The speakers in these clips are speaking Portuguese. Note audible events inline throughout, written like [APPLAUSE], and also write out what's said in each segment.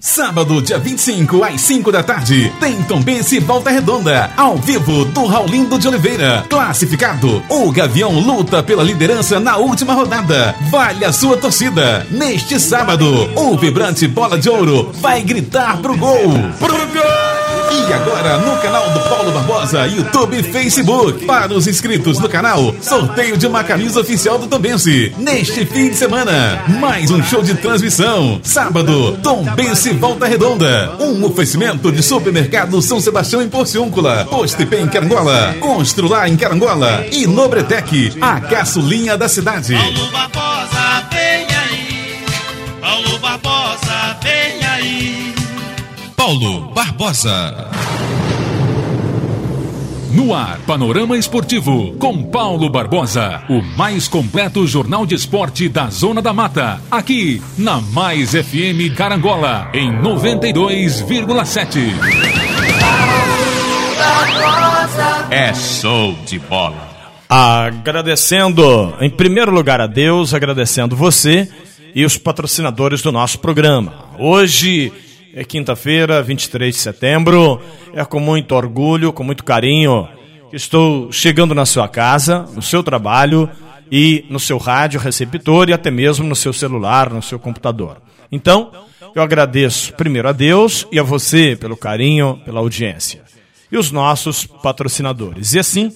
Sábado, dia 25, às 5 da tarde, tem Tombense Volta Redonda, ao vivo do Raulindo de Oliveira. Classificado, o Gavião luta pela liderança na última rodada. Vale a sua torcida. Neste sábado, o vibrante Bola de Ouro vai gritar pro gol. Pro gol! E agora no canal do Paulo Barbosa, YouTube e Facebook. Para os inscritos no canal, sorteio de uma camisa oficial do Tombense. Neste fim de semana, mais um show de transmissão. Sábado, Tombense Volta Redonda. Um oferecimento de supermercado São Sebastião em Porciúncula. Postepê em Carangola. Constrular em Carangola. E Nobretec, a caçulinha da cidade. Paulo Barbosa, vem Paulo Barbosa. No ar, Panorama Esportivo, com Paulo Barbosa, o mais completo jornal de esporte da Zona da Mata, aqui na Mais FM Carangola, em 92,7. É show de bola. Agradecendo, em primeiro lugar, a Deus, agradecendo você e os patrocinadores do nosso programa. Hoje é quinta-feira, 23 de setembro. É com muito orgulho, com muito carinho que estou chegando na sua casa, no seu trabalho e no seu rádio receptor e até mesmo no seu celular, no seu computador. Então, eu agradeço primeiro a Deus e a você pelo carinho, pela audiência. E os nossos patrocinadores. E assim,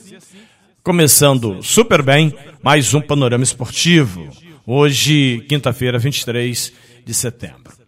começando super bem, mais um panorama esportivo. Hoje, quinta-feira, 23 de setembro.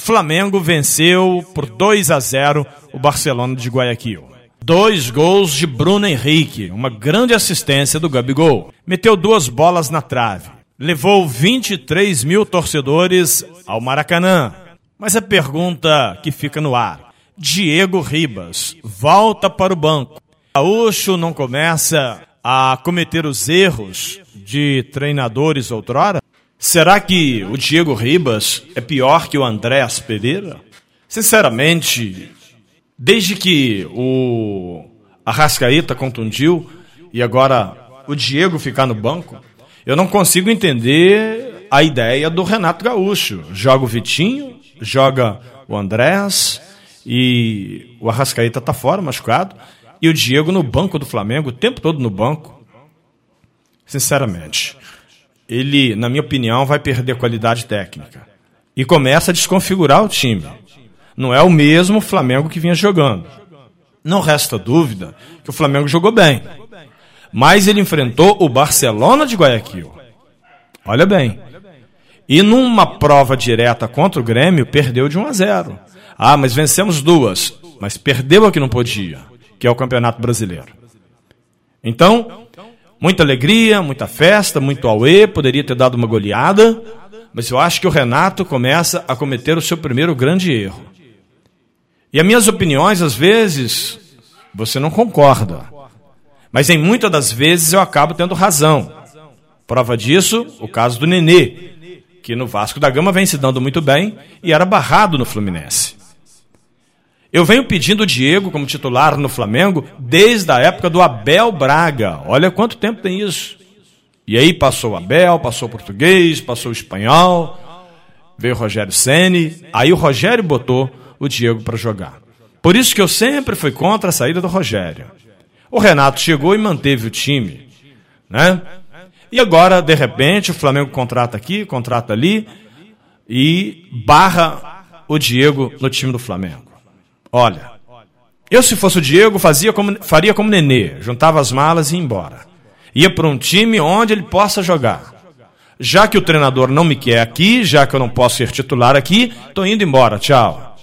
O Flamengo venceu por 2 a 0 o Barcelona de Guayaquil. Dois gols de Bruno Henrique, uma grande assistência do Gabigol. Meteu duas bolas na trave. Levou 23 mil torcedores ao Maracanã. Mas a pergunta que fica no ar: Diego Ribas volta para o banco. Gaúcho não começa a cometer os erros de treinadores outrora? Será que o Diego Ribas é pior que o Andréas Pereira? Sinceramente, desde que o Arrascaeta contundiu e agora o Diego ficar no banco, eu não consigo entender a ideia do Renato Gaúcho. Joga o Vitinho, joga o Andréas e o Arrascaeta está fora, machucado, e o Diego no banco do Flamengo, o tempo todo no banco. Sinceramente ele, na minha opinião, vai perder qualidade técnica. E começa a desconfigurar o time. Não é o mesmo Flamengo que vinha jogando. Não resta dúvida que o Flamengo jogou bem. Mas ele enfrentou o Barcelona de Guayaquil. Olha bem. E numa prova direta contra o Grêmio, perdeu de 1 a 0. Ah, mas vencemos duas. Mas perdeu a que não podia, que é o Campeonato Brasileiro. Então, Muita alegria, muita festa, muito auê, poderia ter dado uma goleada, mas eu acho que o Renato começa a cometer o seu primeiro grande erro. E as minhas opiniões, às vezes, você não concorda. Mas em muitas das vezes eu acabo tendo razão. Prova disso, o caso do Nenê, que no Vasco da Gama vem se dando muito bem e era barrado no Fluminense. Eu venho pedindo o Diego como titular no Flamengo desde a época do Abel Braga. Olha quanto tempo tem isso. E aí passou o Abel, passou o português, passou o espanhol, veio o Rogério Ceni, aí o Rogério botou o Diego para jogar. Por isso que eu sempre fui contra a saída do Rogério. O Renato chegou e manteve o time, né? E agora, de repente, o Flamengo contrata aqui, contrata ali e barra o Diego no time do Flamengo. Olha, eu se fosse o Diego fazia como, faria como Nenê, juntava as malas e ia embora. Ia para um time onde ele possa jogar. Já que o treinador não me quer aqui, já que eu não posso ser titular aqui, estou indo embora, tchau.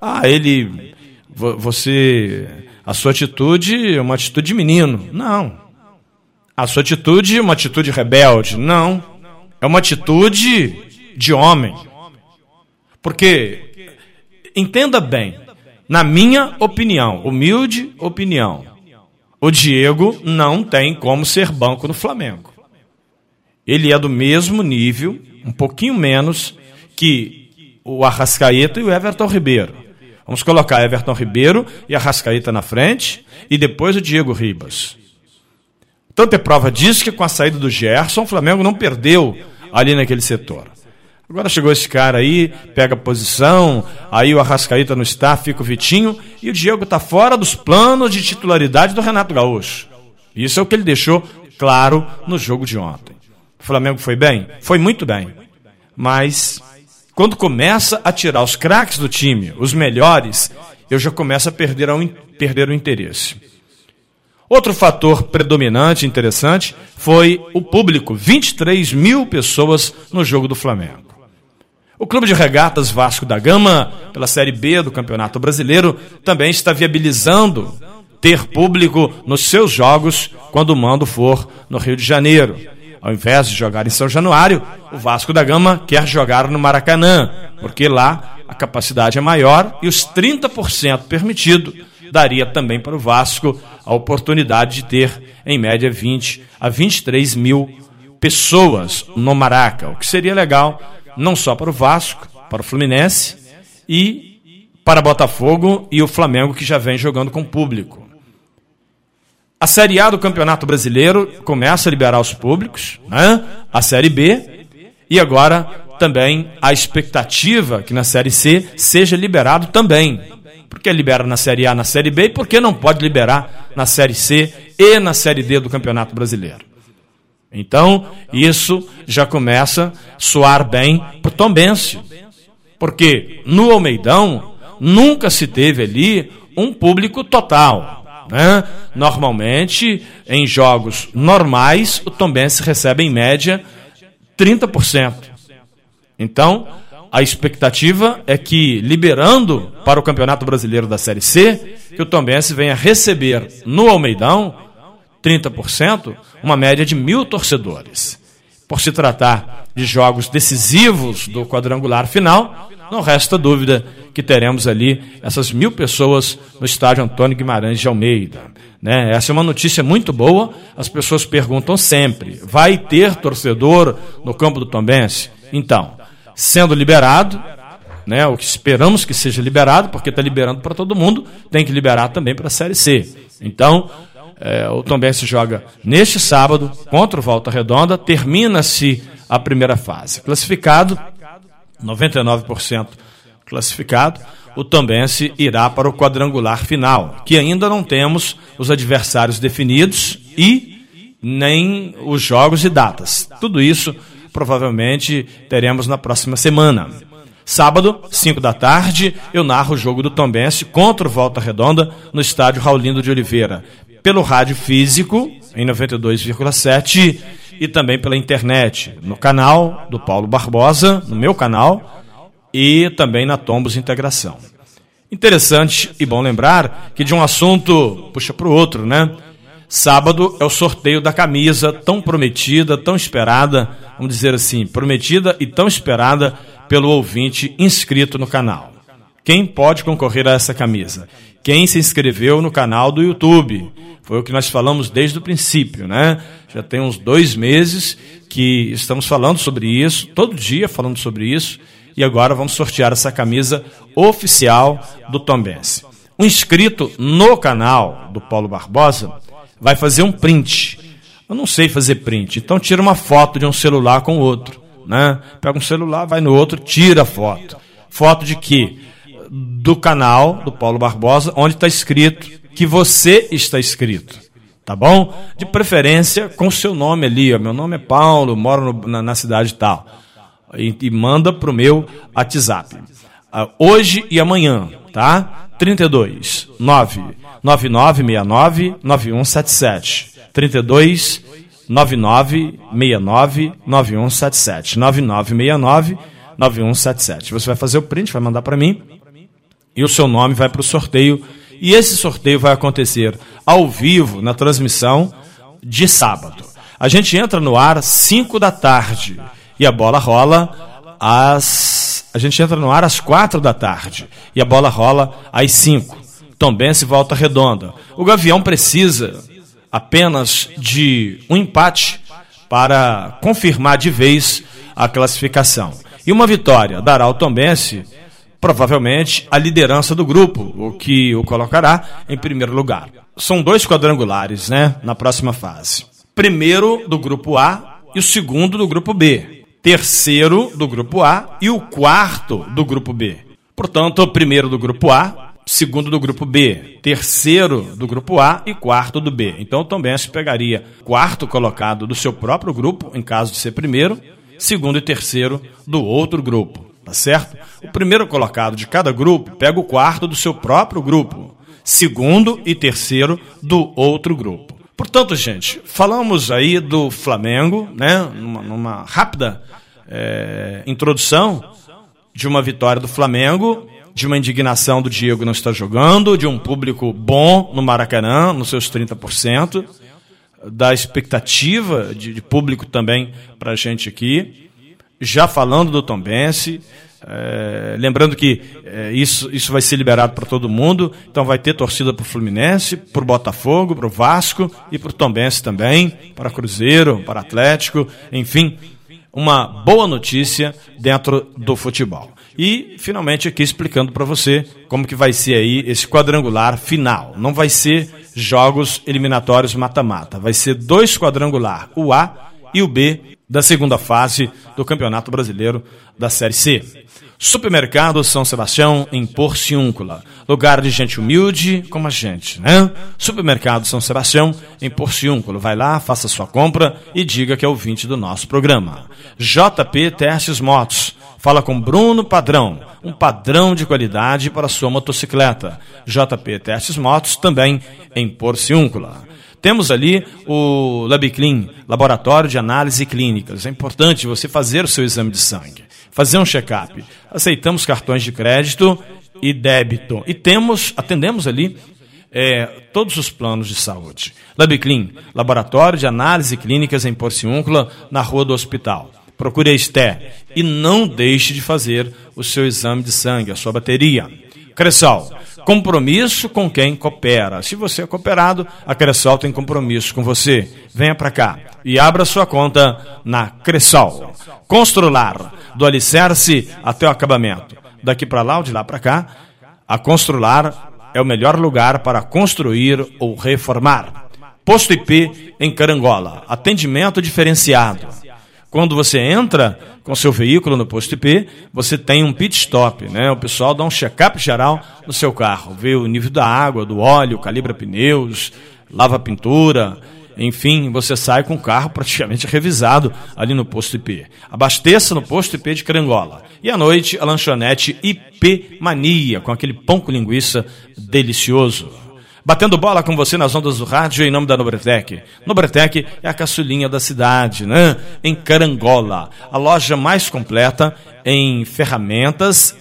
Ah, ele, você, a sua atitude é uma atitude de menino. Não. A sua atitude é uma atitude rebelde. Não. É uma atitude de homem. Porque, entenda bem, na minha opinião, humilde opinião, o Diego não tem como ser banco no Flamengo. Ele é do mesmo nível, um pouquinho menos, que o Arrascaeta e o Everton Ribeiro. Vamos colocar Everton Ribeiro e Arrascaeta na frente e depois o Diego Ribas. Tanto é prova disso que com a saída do Gerson, o Flamengo não perdeu ali naquele setor. Agora chegou esse cara aí, pega posição, aí o Arrascaíta não está, fica o Vitinho, e o Diego está fora dos planos de titularidade do Renato Gaúcho. Isso é o que ele deixou claro no jogo de ontem. O Flamengo foi bem? Foi muito bem. Mas quando começa a tirar os craques do time, os melhores, eu já começo a perder, a, perder o interesse. Outro fator predominante, interessante, foi o público: 23 mil pessoas no jogo do Flamengo. O Clube de Regatas Vasco da Gama, pela Série B do Campeonato Brasileiro, também está viabilizando ter público nos seus jogos quando o mando for no Rio de Janeiro. Ao invés de jogar em São Januário, o Vasco da Gama quer jogar no Maracanã, porque lá a capacidade é maior e os 30% permitido daria também para o Vasco a oportunidade de ter, em média, 20 a 23 mil pessoas no Maraca, o que seria legal não só para o Vasco, para o Fluminense e para Botafogo e o Flamengo que já vem jogando com público. A Série A do Campeonato Brasileiro começa a liberar os públicos, né? a Série B, e agora também a expectativa que na Série C seja liberado também. Por que libera na Série A, na Série B, e por que não pode liberar na Série C e na Série D do Campeonato Brasileiro? Então, isso já começa a soar bem para o Tombense. Porque no Almeidão nunca se teve ali um público total. Né? Normalmente, em jogos normais, o Tombense recebe em média 30%. Então, a expectativa é que, liberando para o Campeonato Brasileiro da Série C, que o Tombense venha receber no Almeidão 30%, uma média de mil torcedores. Por se tratar de jogos decisivos do quadrangular final, não resta dúvida que teremos ali essas mil pessoas no estádio Antônio Guimarães de Almeida. Né? Essa é uma notícia muito boa. As pessoas perguntam sempre: vai ter torcedor no campo do Tombense? Então, sendo liberado, né, o que esperamos que seja liberado, porque está liberando para todo mundo, tem que liberar também para a Série C. Então, é, o Tombense joga neste sábado contra o Volta Redonda, termina-se a primeira fase. Classificado, 99% classificado, o Tombense irá para o quadrangular final, que ainda não temos os adversários definidos e nem os jogos e datas. Tudo isso provavelmente teremos na próxima semana. Sábado, 5 da tarde, eu narro o jogo do Tombense contra o Volta Redonda no estádio Raulindo de Oliveira pelo rádio físico, em 92,7, e também pela internet, no canal do Paulo Barbosa, no meu canal, e também na Tombos Integração. Interessante e bom lembrar que de um assunto puxa para o outro, né? Sábado é o sorteio da camisa tão prometida, tão esperada, vamos dizer assim, prometida e tão esperada pelo ouvinte inscrito no canal. Quem pode concorrer a essa camisa? Quem se inscreveu no canal do YouTube. Foi o que nós falamos desde o princípio, né? Já tem uns dois meses que estamos falando sobre isso, todo dia falando sobre isso, e agora vamos sortear essa camisa oficial do Tombense. Um inscrito no canal do Paulo Barbosa vai fazer um print. Eu não sei fazer print, então tira uma foto de um celular com o outro, né? Pega um celular, vai no outro, tira a foto. Foto de quê? Do canal do Paulo Barbosa, onde está escrito que você está escrito. Tá bom? De preferência com seu nome ali. Ó. Meu nome é Paulo, moro no, na, na, cidade tal. E, e manda para o meu WhatsApp. Uh, hoje e amanhã, tá? 32 9 9969 9177. 32 9969 9177. 9969 9177. Você vai fazer o print, vai mandar para mim e o seu nome vai para o sorteio e esse sorteio vai acontecer ao vivo na transmissão de sábado. A gente entra no ar às 5 da tarde e a bola rola às. A gente entra no ar às 4 da tarde e a bola rola às 5. Tombense volta redonda. O Gavião precisa apenas de um empate para confirmar de vez a classificação. E uma vitória dará ao Tombense provavelmente a liderança do grupo, o que o colocará em primeiro lugar. São dois quadrangulares, né, na próxima fase. Primeiro do grupo A e o segundo do grupo B. terceiro do grupo A e o quarto do grupo B. Portanto, o primeiro do grupo A, segundo do grupo B, terceiro do grupo A e quarto do B. Então, o Tombense pegaria quarto colocado do seu próprio grupo, em caso de ser primeiro, segundo e terceiro do outro grupo, tá certo? O primeiro colocado de cada grupo pega o quarto do seu próprio grupo, segundo e terceiro do outro grupo. Portanto, gente, falamos aí do Flamengo, né? Numa, numa rápida é, introdução de uma vitória do Flamengo, de uma indignação do Diego não estar jogando, de um público bom no Maracanã, nos seus 30%, da expectativa de, de público também para a gente aqui. Já falando do Tom Bense, é, lembrando que é, isso, isso vai ser liberado para todo mundo, então vai ter torcida para o Fluminense, para o Botafogo, para o Vasco e para o Tombense também, para Cruzeiro, para Atlético, enfim, uma boa notícia dentro do futebol. E finalmente aqui explicando para você como que vai ser aí esse quadrangular final. Não vai ser jogos eliminatórios mata-mata, vai ser dois quadrangular, o A e o B da segunda fase do Campeonato Brasileiro da Série C. Supermercado São Sebastião, em Porciúncula. Lugar de gente humilde como a gente, né? Supermercado São Sebastião, em Porciúncula. Vai lá, faça sua compra e diga que é ouvinte do nosso programa. JP Testes Motos. Fala com Bruno Padrão, um padrão de qualidade para sua motocicleta. JP Testes Motos, também em Porciúncula. Temos ali o LabClean, Laboratório de Análise Clínicas. É importante você fazer o seu exame de sangue fazer um check-up. Aceitamos cartões de crédito e débito. E temos, atendemos ali é, todos os planos de saúde. LabClean, Laboratório de Análise Clínicas em Porciúncula, na Rua do Hospital. Procure a Esté e não deixe de fazer o seu exame de sangue, a sua bateria. Cressol, compromisso com quem coopera. Se você é cooperado, a Cressol tem compromisso com você. Venha para cá e abra sua conta na Cressol. Constrular, do alicerce até o acabamento. Daqui para lá ou de lá para cá, a Constrular é o melhor lugar para construir ou reformar. Posto IP em Carangola. Atendimento diferenciado. Quando você entra com seu veículo no posto IP, você tem um pit stop, né? O pessoal dá um check-up geral no seu carro, vê o nível da água, do óleo, calibra pneus, lava pintura, enfim, você sai com o carro praticamente [LAUGHS] revisado ali no posto IP. Abasteça no posto IP de Carangola. E à noite, a lanchonete IP Mania, com aquele pão com linguiça delicioso. Batendo bola com você nas ondas do rádio em nome da Nobretec. Nobretec é a caçulinha da cidade, né? Em Carangola. A loja mais completa em ferramentas,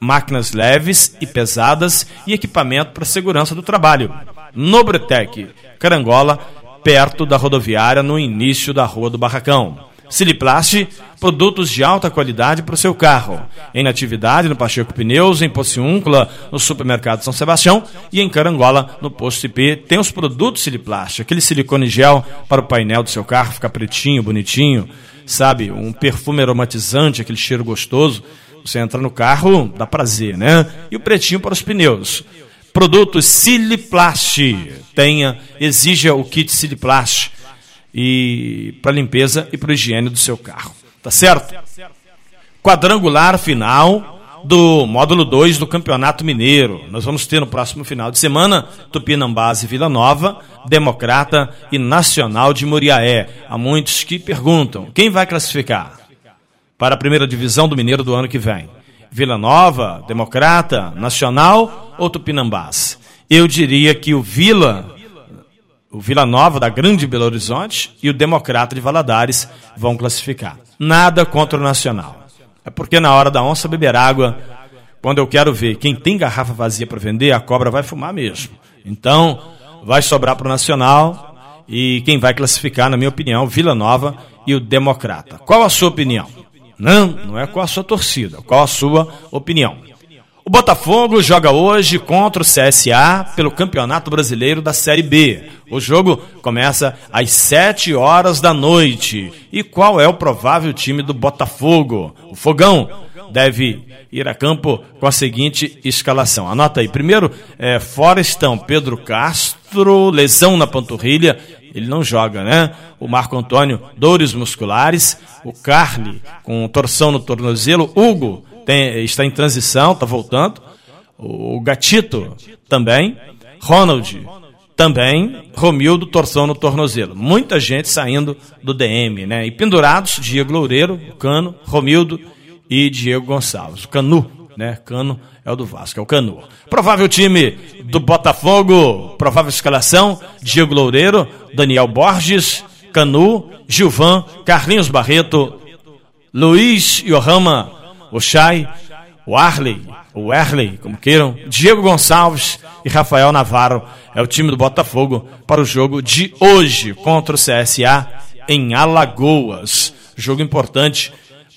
máquinas leves e pesadas e equipamento para segurança do trabalho. Nobretec, Carangola, perto da rodoviária, no início da Rua do Barracão. Siliplast, produtos de alta qualidade para o seu carro. Em atividade no Pacheco Pneus, em Pociúncula, no Supermercado São Sebastião e em Carangola, no Posto IP, tem os produtos Siliplast, aquele silicone gel para o painel do seu carro ficar pretinho, bonitinho, sabe? Um perfume aromatizante, aquele cheiro gostoso. Você entra no carro, dá prazer, né? E o pretinho para os pneus. Produtos Siliplast. Tenha, exija o kit Siliplast e para limpeza e para higiene do seu carro. Tá certo? Quadrangular final do módulo 2 do Campeonato Mineiro. Nós vamos ter no próximo final de semana Tupinambás e Vila Nova, Democrata e Nacional de Muriaé. Há muitos que perguntam: quem vai classificar para a primeira divisão do Mineiro do ano que vem? Vila Nova, Democrata, Nacional ou Tupinambás? Eu diria que o Vila, o Vila Nova da Grande Belo Horizonte e o Democrata de Valadares vão classificar. Nada contra o Nacional. É porque na hora da onça beber água, quando eu quero ver quem tem garrafa vazia para vender, a cobra vai fumar mesmo. Então, vai sobrar para o Nacional e quem vai classificar, na minha opinião, Vila Nova e o Democrata. Qual a sua opinião? Não, não é qual a sua torcida, qual a sua opinião. O Botafogo joga hoje contra o CSA pelo Campeonato Brasileiro da Série B. O jogo começa às 7 horas da noite. E qual é o provável time do Botafogo? O Fogão deve ir a campo com a seguinte escalação. Anota aí. Primeiro, é, Forestão, Pedro Castro, lesão na panturrilha ele não joga, né? O Marco Antônio, dores musculares. O Carly, com torção no tornozelo. Hugo tem, está em transição, está voltando. O Gatito também. Ronald também. Romildo, torção no tornozelo. Muita gente saindo do DM, né? E pendurados, Diego Loureiro, Cano, Romildo e Diego Gonçalves. Canu, né? Cano é o do Vasco, é o Canu. Provável time do Botafogo, provável escalação: Diego Loureiro, Daniel Borges, Canu, Gilvan, Carlinhos Barreto, Luiz Yohama, Oxai, o Arley, o Erley, como queiram, Diego Gonçalves e Rafael Navarro é o time do Botafogo para o jogo de hoje contra o CSA em Alagoas. Jogo importante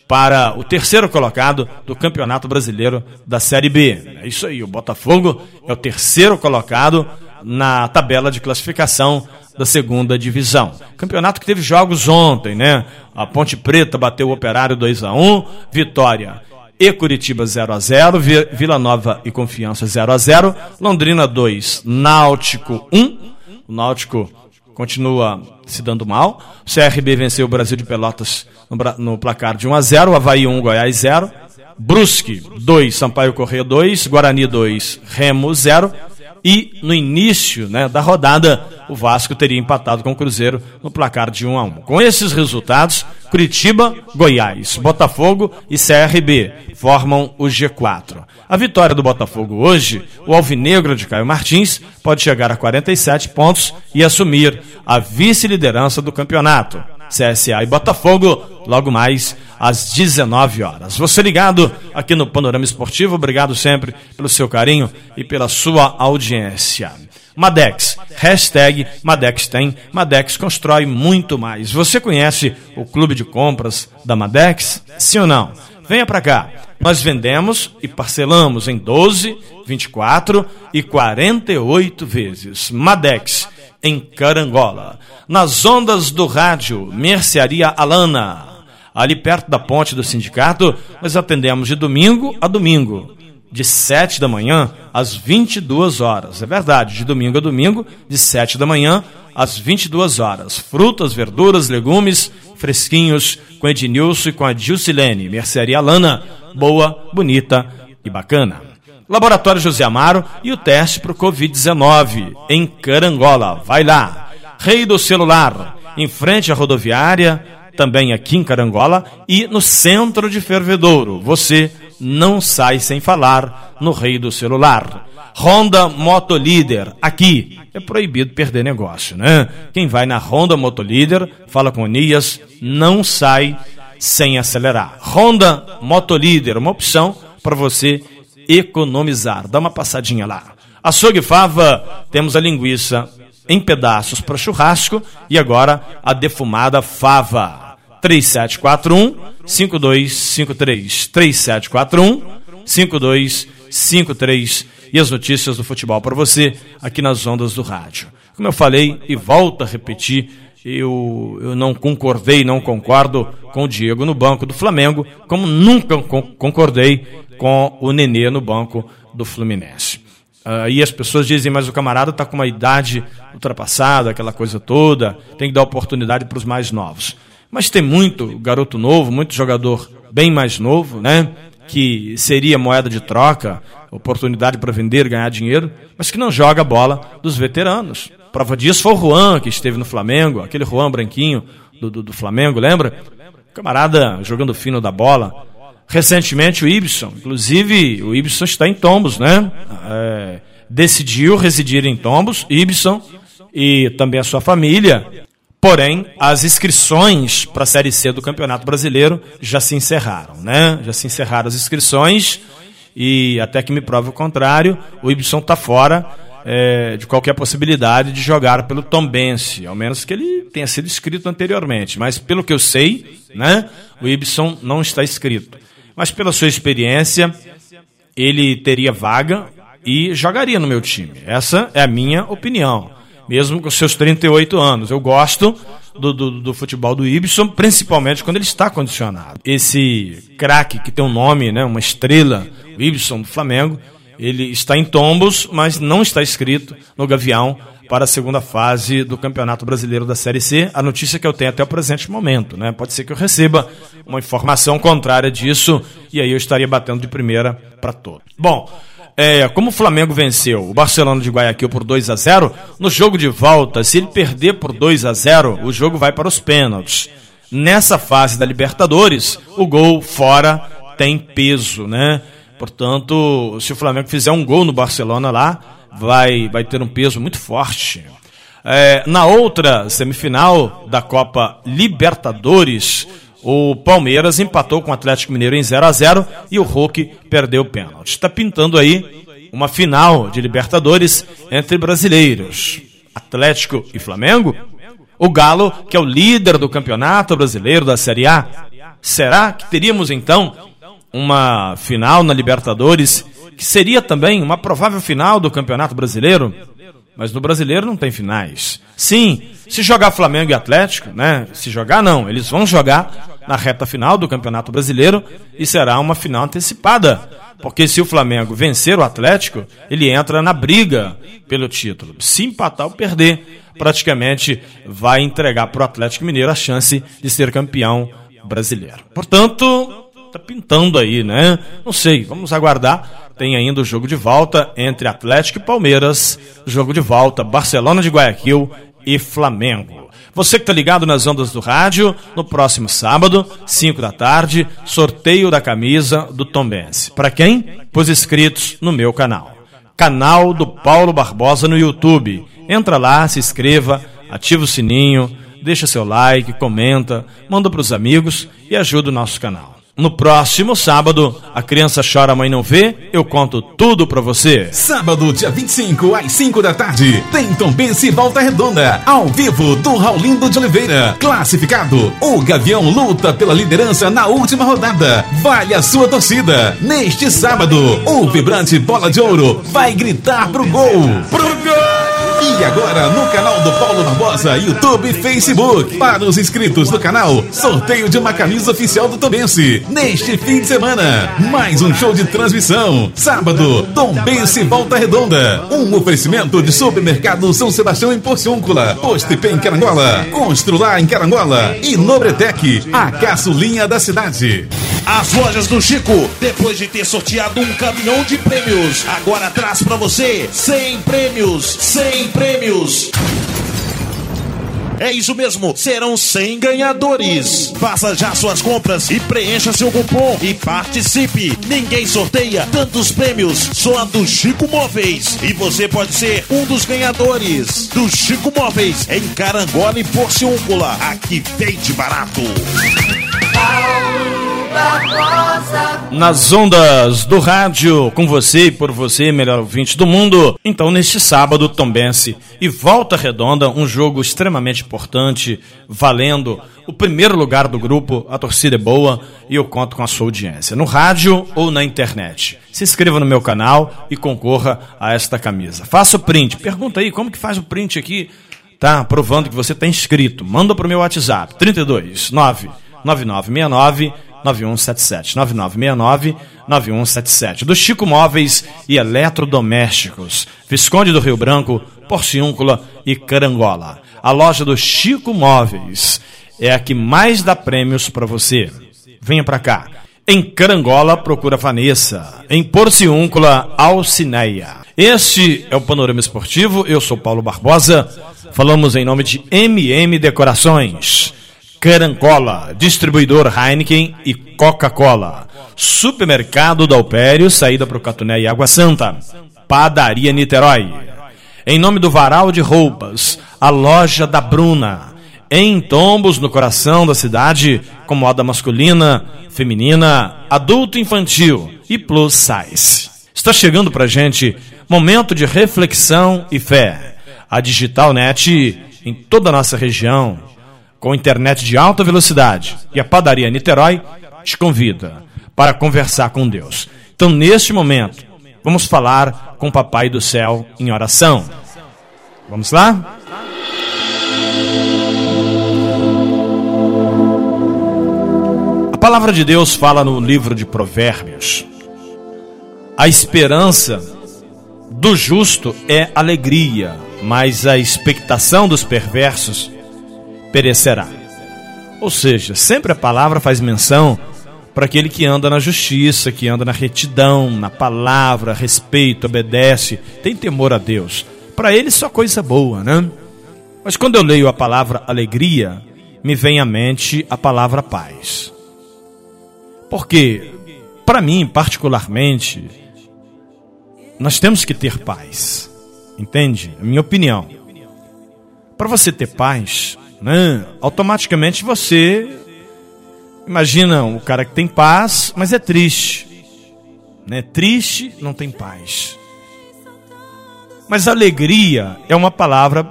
para o terceiro colocado do Campeonato Brasileiro da Série B. É isso aí, o Botafogo é o terceiro colocado na tabela de classificação da segunda divisão. Campeonato que teve jogos ontem, né? A Ponte Preta bateu o Operário 2 a 1, Vitória e Curitiba 0 a 0, Vila Nova e Confiança 0 a 0, Londrina 2, Náutico 1. O Náutico continua se dando mal. CRB venceu o Brasil de Pelotas no, no placar de 1 a 0, Havaí 1, Goiás 0. Brusque 2, Sampaio Correia 2, Guarani 2, Remo 0 e no início né, da rodada o Vasco teria empatado com o Cruzeiro no placar de 1 a 1. Com esses resultados, Curitiba, Goiás, Botafogo e CRB formam o G4. A vitória do Botafogo hoje, o alvinegro de Caio Martins pode chegar a 47 pontos e assumir a vice-liderança do campeonato. CSA e Botafogo, logo mais às 19 horas. Você ligado aqui no Panorama Esportivo, obrigado sempre pelo seu carinho e pela sua audiência. Madex, hashtag Madex tem, Madex constrói muito mais. Você conhece o clube de compras da Madex? Sim ou não? Venha para cá. Nós vendemos e parcelamos em 12, 24 e 48 vezes. Madex, em Carangola. Nas ondas do rádio, Mercearia Alana. Ali perto da ponte do sindicato, nós atendemos de domingo a domingo de 7 da manhã às 22 horas. É verdade, de domingo a domingo, de 7 da manhã às 22 horas. Frutas, verduras, legumes, fresquinhos, com Ednilson e com a Dilcilene. Mercearia Lana, boa, bonita e bacana. Laboratório José Amaro e o teste para o Covid-19 em Carangola. Vai lá. Rei do Celular, em frente à rodoviária, também aqui em Carangola e no centro de Fervedouro. Você não sai sem falar no rei do celular. Honda Motolíder, aqui é proibido perder negócio, né? Quem vai na Honda Motolíder, fala com o Nias, não sai sem acelerar. Honda Motolíder, uma opção para você economizar. Dá uma passadinha lá. Açougue Fava, temos a linguiça em pedaços para churrasco e agora a defumada fava. 3741 5253 3741 5253 e as notícias do futebol para você aqui nas ondas do rádio. Como eu falei e volto a repetir, eu, eu não concordei, não concordo com o Diego no banco do Flamengo, como nunca concordei com o Nenê no banco do Fluminense. Uh, e as pessoas dizem, mas o camarada está com uma idade ultrapassada, aquela coisa toda, tem que dar oportunidade para os mais novos. Mas tem muito garoto novo, muito jogador bem mais novo, né? Que seria moeda de troca, oportunidade para vender, ganhar dinheiro, mas que não joga a bola dos veteranos. Prova disso foi o Juan, que esteve no Flamengo, aquele Juan branquinho do, do, do Flamengo, lembra? Camarada jogando fino da bola. Recentemente o Ibson, inclusive o Ibson está em Tombos, né? É, decidiu residir em Tombos, Ibson e também a sua família Porém, as inscrições para a Série C do Campeonato Brasileiro já se encerraram, né? Já se encerraram as inscrições e até que me prove o contrário, o Ibson está fora é, de qualquer possibilidade de jogar pelo Tombense, ao menos que ele tenha sido inscrito anteriormente. Mas pelo que eu sei, né, o Ibson não está inscrito. Mas pela sua experiência, ele teria vaga e jogaria no meu time. Essa é a minha opinião mesmo com seus 38 anos. Eu gosto do, do, do, futebol do Ibson, principalmente quando ele está condicionado. Esse craque que tem um nome, né, uma estrela, o Ibson do Flamengo, ele está em tombos, mas não está escrito no Gavião para a segunda fase do Campeonato Brasileiro da Série C. A notícia que eu tenho até o presente momento, né? Pode ser que eu receba uma informação contrária disso e aí eu estaria batendo de primeira para todo. Bom, é, como o Flamengo venceu o Barcelona de Guayaquil por 2 a 0, no jogo de volta, se ele perder por 2 a 0, o jogo vai para os pênaltis. Nessa fase da Libertadores, o gol fora tem peso, né? Portanto, se o Flamengo fizer um gol no Barcelona lá, vai, vai ter um peso muito forte. É, na outra semifinal da Copa Libertadores, o Palmeiras empatou com o Atlético Mineiro em 0 a 0 e o Hulk perdeu o pênalti. Está pintando aí uma final de Libertadores entre brasileiros. Atlético e Flamengo? O Galo, que é o líder do campeonato brasileiro da Série A. Será que teríamos então uma final na Libertadores, que seria também uma provável final do Campeonato Brasileiro? Mas no brasileiro não tem finais. Sim, se jogar Flamengo e Atlético, né? Se jogar não, eles vão jogar na reta final do Campeonato Brasileiro e será uma final antecipada. Porque se o Flamengo vencer o Atlético, ele entra na briga pelo título. Se empatar ou perder, praticamente vai entregar para o Atlético Mineiro a chance de ser campeão brasileiro. Portanto, tá pintando aí, né? Não sei, vamos aguardar. Tem ainda o jogo de volta entre Atlético e Palmeiras, jogo de volta Barcelona de Guayaquil e Flamengo. Você que está ligado nas ondas do rádio, no próximo sábado, 5 da tarde, sorteio da camisa do Tombense. Para quem? Para os inscritos no meu canal. Canal do Paulo Barbosa no YouTube. Entra lá, se inscreva, ativa o sininho, deixa seu like, comenta, manda para os amigos e ajuda o nosso canal. No próximo sábado, a criança chora, a mãe não vê, eu conto tudo pra você. Sábado, dia 25, às 5 da tarde, tem Tombense e Volta Redonda, ao vivo do Raulindo de Oliveira. Classificado, o Gavião luta pela liderança na última rodada. Vale a sua torcida. Neste sábado, o vibrante Bola de Ouro vai gritar pro gol. Pro gol! E agora no canal do Paulo Barbosa, YouTube e Facebook. Para os inscritos do canal, sorteio de uma camisa oficial do Tombense. Neste fim de semana, mais um show de transmissão. Sábado, Tombense Volta Redonda. Um oferecimento de supermercado São Sebastião em Porciúncula. Postepê em Carangola. Constrular em Carangola. E Nobretec, a caçulinha da cidade. As lojas do Chico, depois de ter sorteado um caminhão de prêmios, agora traz para você 100 prêmios, 100 prêmios. É isso mesmo, serão 100 ganhadores. Faça já suas compras e preencha seu cupom e participe. Ninguém sorteia tantos prêmios, só a do Chico Móveis. E você pode ser um dos ganhadores do Chico Móveis em Carangola e Porciúncula. Aqui vende barato. Nas ondas do rádio, com você e por você, melhor ouvinte do mundo. Então, neste sábado, Tombense e Volta Redonda, um jogo extremamente importante, valendo o primeiro lugar do grupo. A torcida é boa e eu conto com a sua audiência, no rádio ou na internet. Se inscreva no meu canal e concorra a esta camisa. Faça o print. Pergunta aí como que faz o print aqui. Tá provando que você está inscrito. Manda para o meu WhatsApp: 32 9 9969 9177. 9969 9177. Do Chico Móveis e Eletrodomésticos. Visconde do Rio Branco, Porciúncula e Carangola. A loja do Chico Móveis é a que mais dá prêmios para você. Venha para cá. Em Carangola, procura Vanessa. Em Porciúncula, Alcineia. Este é o Panorama Esportivo. Eu sou Paulo Barbosa. Falamos em nome de MM Decorações. Carancola, distribuidor Heineken e Coca-Cola. Supermercado Dalpério, saída para o Catuné e Água Santa. Padaria Niterói. Em nome do Varal de Roupas, a loja da Bruna. Em Tombos, no coração da cidade, com moda masculina, feminina, adulto infantil e plus size. Está chegando para gente momento de reflexão e fé. A Digital Net em toda a nossa região com internet de alta velocidade e a padaria Niterói te convida para conversar com Deus. Então, neste momento, vamos falar com o Papai do Céu em oração. Vamos lá? A palavra de Deus fala no livro de Provérbios. A esperança do justo é alegria, mas a expectação dos perversos perecerá. Ou seja, sempre a palavra faz menção para aquele que anda na justiça, que anda na retidão, na palavra, respeito, obedece, tem temor a Deus. Para ele só coisa boa, né? Mas quando eu leio a palavra alegria, me vem à mente a palavra paz. Porque, para mim, particularmente, nós temos que ter paz. Entende? A minha opinião. Para você ter paz, né, automaticamente você Imagina o cara que tem paz, mas é triste. Né? Triste, não tem paz. Mas alegria é uma palavra,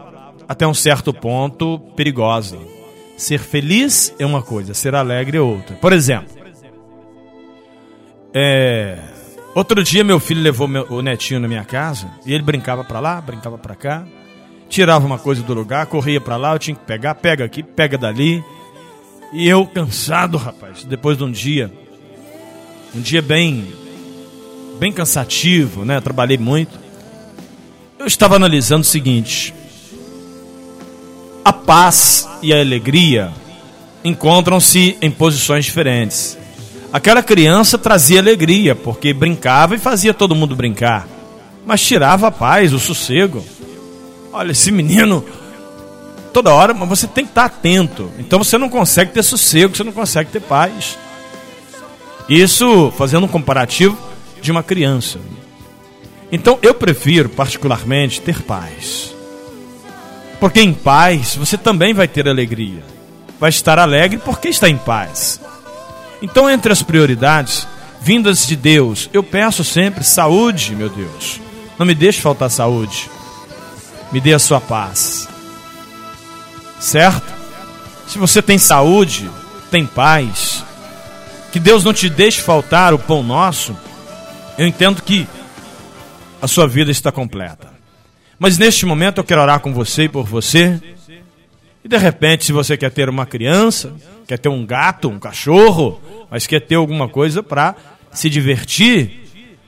até um certo ponto, perigosa. Ser feliz é uma coisa, ser alegre é outra. Por exemplo, é, outro dia meu filho levou meu, o netinho na minha casa e ele brincava para lá, brincava para cá, tirava uma coisa do lugar, corria para lá, eu tinha que pegar, pega aqui, pega dali. E eu cansado, rapaz, depois de um dia, um dia bem, bem cansativo, né? Trabalhei muito. Eu estava analisando o seguinte: a paz e a alegria encontram-se em posições diferentes. Aquela criança trazia alegria, porque brincava e fazia todo mundo brincar, mas tirava a paz, o sossego. Olha, esse menino toda hora, mas você tem que estar atento. Então você não consegue ter sossego, você não consegue ter paz. Isso fazendo um comparativo de uma criança. Então eu prefiro, particularmente, ter paz. Porque em paz você também vai ter alegria. Vai estar alegre porque está em paz. Então, entre as prioridades vindas de Deus, eu peço sempre saúde, meu Deus. Não me deixe faltar saúde. Me dê a sua paz certo? Se você tem saúde, tem paz, que Deus não te deixe faltar o pão nosso, eu entendo que a sua vida está completa. Mas neste momento eu quero orar com você e por você. E de repente, se você quer ter uma criança, quer ter um gato, um cachorro, mas quer ter alguma coisa para se divertir,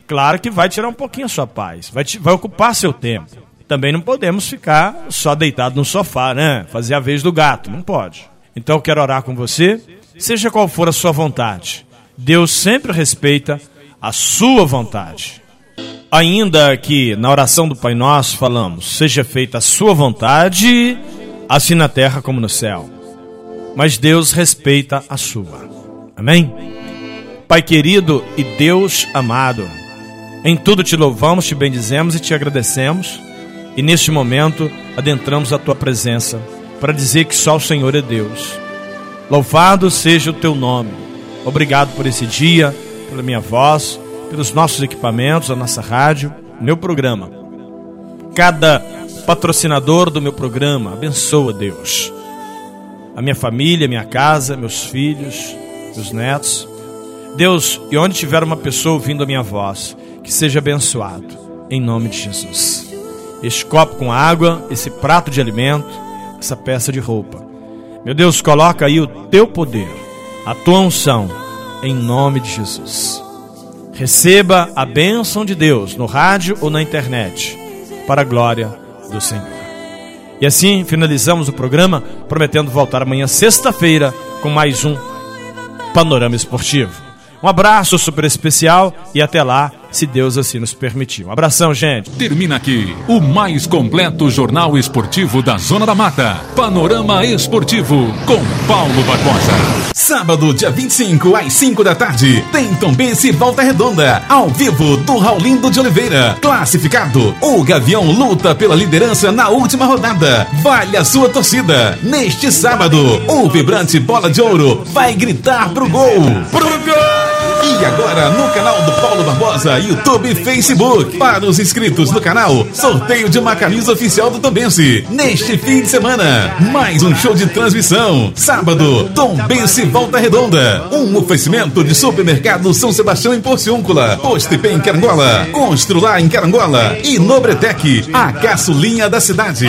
claro que vai tirar um pouquinho a sua paz, vai, te, vai ocupar seu tempo também não podemos ficar só deitado no sofá, né? Fazer a vez do gato, não pode. Então eu quero orar com você, seja qual for a sua vontade. Deus sempre respeita a sua vontade. Ainda que na oração do Pai Nosso falamos, seja feita a sua vontade, assim na terra como no céu. Mas Deus respeita a sua. Amém? Pai querido e Deus amado, em tudo te louvamos, te bendizemos e te agradecemos e neste momento adentramos a tua presença para dizer que só o Senhor é Deus. Louvado seja o teu nome. Obrigado por esse dia, pela minha voz, pelos nossos equipamentos, a nossa rádio, meu programa. Cada patrocinador do meu programa, abençoa Deus. A minha família, minha casa, meus filhos, meus netos. Deus, e onde tiver uma pessoa ouvindo a minha voz, que seja abençoado, em nome de Jesus este copo com água, esse prato de alimento, essa peça de roupa. Meu Deus, coloca aí o teu poder, a tua unção, em nome de Jesus. Receba a bênção de Deus no rádio ou na internet, para a glória do Senhor. E assim finalizamos o programa, prometendo voltar amanhã, sexta-feira, com mais um Panorama Esportivo. Um abraço super especial e até lá, se Deus assim nos permitir. Um abração, gente. Termina aqui o mais completo jornal esportivo da Zona da Mata. Panorama Esportivo com Paulo Barbosa. Sábado, dia 25, às 5 da tarde, tem Tombense Volta Redonda, ao vivo do Raulindo de Oliveira. Classificado, o Gavião luta pela liderança na última rodada. Vale a sua torcida. Neste sábado, o vibrante Bola de Ouro vai gritar pro gol. Pro gol! E agora no canal do Paulo Barbosa, YouTube e Facebook. Para os inscritos no canal, sorteio de uma camisa oficial do Tombense. Neste fim de semana, mais um show de transmissão. Sábado, Tombense Volta Redonda. Um oferecimento de supermercado São Sebastião em Porciúncula. Postepê em Carangola. Constrular em Carangola. E Nobretec, a caçulinha da cidade.